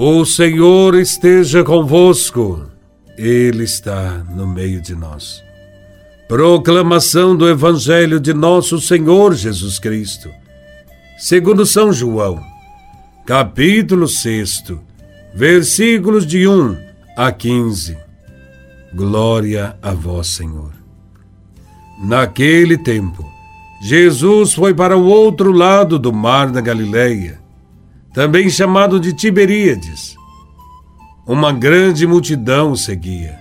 O Senhor esteja convosco, Ele está no meio de nós. Proclamação do Evangelho de Nosso Senhor Jesus Cristo, segundo São João, capítulo 6, versículos de 1 a 15. Glória a Vós, Senhor. Naquele tempo, Jesus foi para o outro lado do mar da Galileia também chamado de Tiberíades. Uma grande multidão o seguia,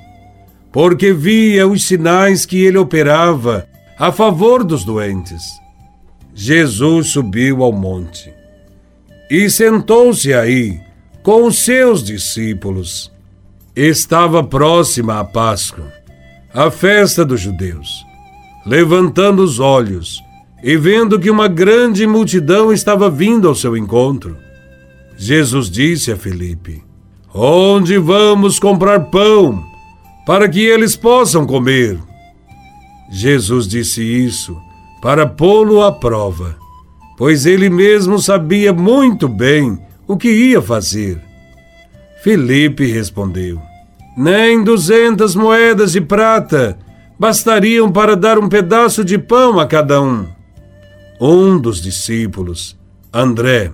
porque via os sinais que ele operava a favor dos doentes. Jesus subiu ao monte e sentou-se aí com os seus discípulos. Estava próxima a Páscoa, a festa dos judeus. Levantando os olhos e vendo que uma grande multidão estava vindo ao seu encontro, Jesus disse a Felipe: Onde vamos comprar pão para que eles possam comer? Jesus disse isso para pô-lo à prova, pois ele mesmo sabia muito bem o que ia fazer. Felipe respondeu: Nem duzentas moedas de prata bastariam para dar um pedaço de pão a cada um. Um dos discípulos, André,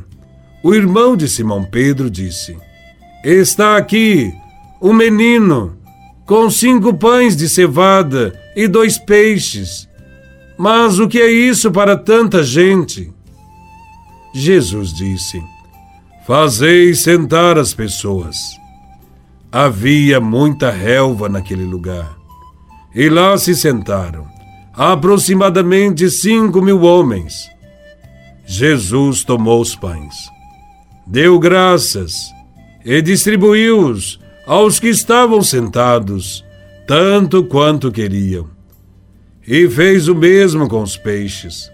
o irmão de Simão Pedro disse: Está aqui o menino com cinco pães de cevada e dois peixes. Mas o que é isso para tanta gente? Jesus disse: Fazei sentar as pessoas. Havia muita relva naquele lugar. E lá se sentaram, aproximadamente cinco mil homens. Jesus tomou os pães deu graças e distribuiu-os aos que estavam sentados, tanto quanto queriam. E fez o mesmo com os peixes.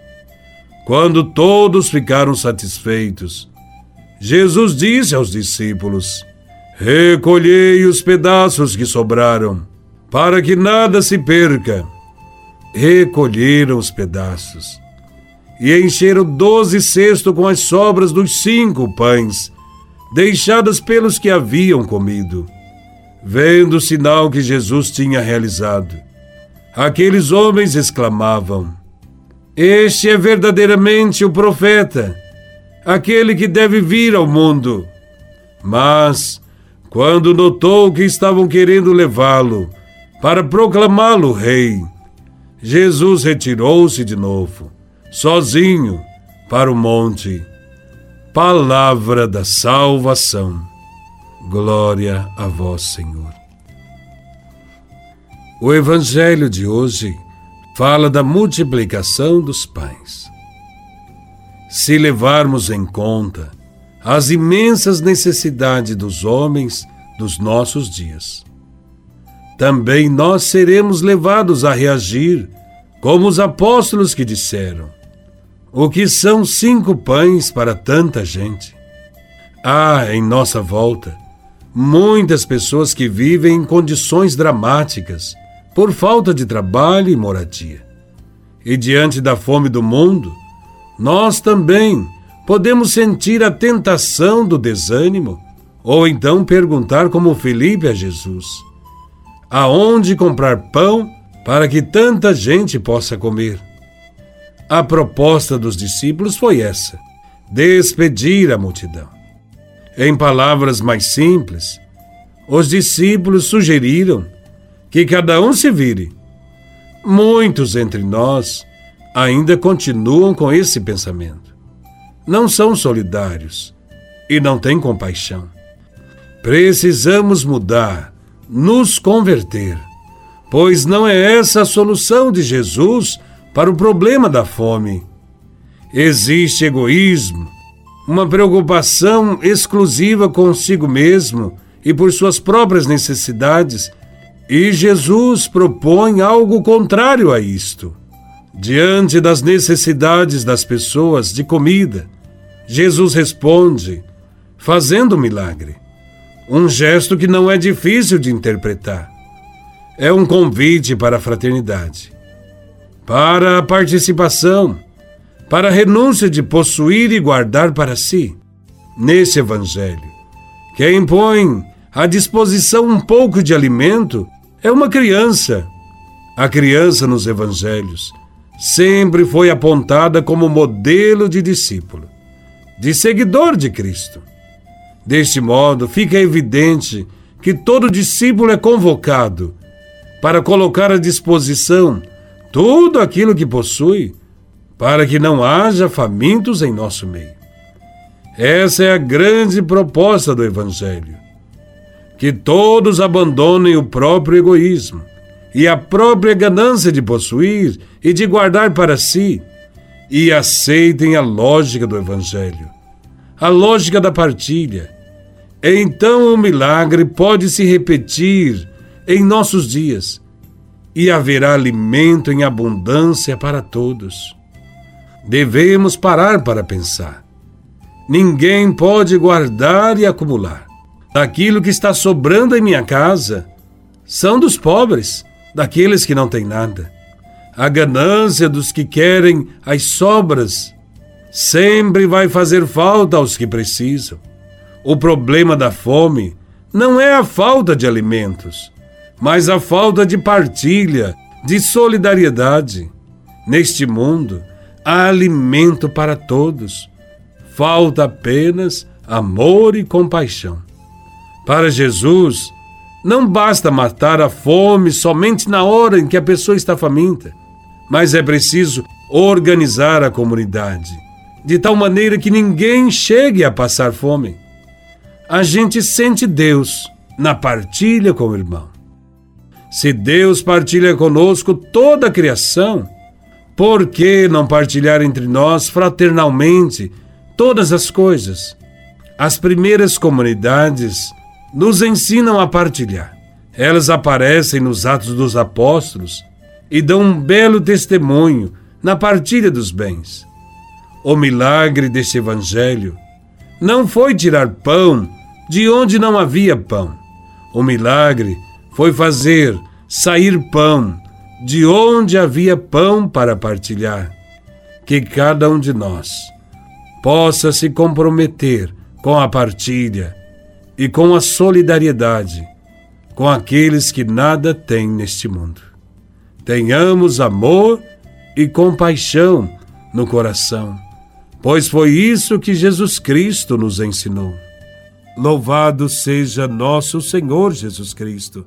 Quando todos ficaram satisfeitos, Jesus disse aos discípulos: Recolhei os pedaços que sobraram, para que nada se perca. Recolheram os pedaços e encheram doze cestos com as sobras dos cinco pães, deixadas pelos que haviam comido. Vendo o sinal que Jesus tinha realizado, aqueles homens exclamavam: Este é verdadeiramente o profeta, aquele que deve vir ao mundo. Mas, quando notou que estavam querendo levá-lo para proclamá-lo rei, Jesus retirou-se de novo sozinho para o monte. Palavra da salvação. Glória a vós, Senhor. O Evangelho de hoje fala da multiplicação dos pães. Se levarmos em conta as imensas necessidades dos homens dos nossos dias, também nós seremos levados a reagir como os apóstolos que disseram: o que são cinco pães para tanta gente? Há em nossa volta muitas pessoas que vivem em condições dramáticas por falta de trabalho e moradia. E diante da fome do mundo, nós também podemos sentir a tentação do desânimo ou então perguntar como Felipe a Jesus: aonde comprar pão para que tanta gente possa comer? A proposta dos discípulos foi essa: despedir a multidão. Em palavras mais simples, os discípulos sugeriram que cada um se vire. Muitos entre nós ainda continuam com esse pensamento. Não são solidários e não têm compaixão. Precisamos mudar, nos converter, pois não é essa a solução de Jesus para o problema da fome. Existe egoísmo, uma preocupação exclusiva consigo mesmo e por suas próprias necessidades, e Jesus propõe algo contrário a isto. Diante das necessidades das pessoas de comida, Jesus responde, fazendo um milagre. Um gesto que não é difícil de interpretar. É um convite para a fraternidade para a participação, para a renúncia de possuir e guardar para si. Nesse Evangelho, Quem põe à disposição um pouco de alimento é uma criança. A criança nos evangelhos sempre foi apontada como modelo de discípulo, de seguidor de Cristo. Deste modo, fica evidente que todo discípulo é convocado para colocar à disposição tudo aquilo que possui, para que não haja famintos em nosso meio. Essa é a grande proposta do Evangelho. Que todos abandonem o próprio egoísmo e a própria ganância de possuir e de guardar para si e aceitem a lógica do Evangelho, a lógica da partilha. Então o milagre pode se repetir em nossos dias e haverá alimento em abundância para todos. Devemos parar para pensar. Ninguém pode guardar e acumular. Aquilo que está sobrando em minha casa são dos pobres, daqueles que não têm nada. A ganância dos que querem as sobras sempre vai fazer falta aos que precisam. O problema da fome não é a falta de alimentos, mas a falta de partilha, de solidariedade. Neste mundo, há alimento para todos. Falta apenas amor e compaixão. Para Jesus, não basta matar a fome somente na hora em que a pessoa está faminta, mas é preciso organizar a comunidade, de tal maneira que ninguém chegue a passar fome. A gente sente Deus na partilha com o irmão. Se Deus partilha conosco toda a criação, por que não partilhar entre nós fraternalmente todas as coisas? As primeiras comunidades nos ensinam a partilhar. Elas aparecem nos Atos dos Apóstolos e dão um belo testemunho na partilha dos bens. O milagre deste Evangelho não foi tirar pão de onde não havia pão. O milagre foi fazer sair pão de onde havia pão para partilhar. Que cada um de nós possa se comprometer com a partilha e com a solidariedade com aqueles que nada têm neste mundo. Tenhamos amor e compaixão no coração, pois foi isso que Jesus Cristo nos ensinou. Louvado seja nosso Senhor Jesus Cristo,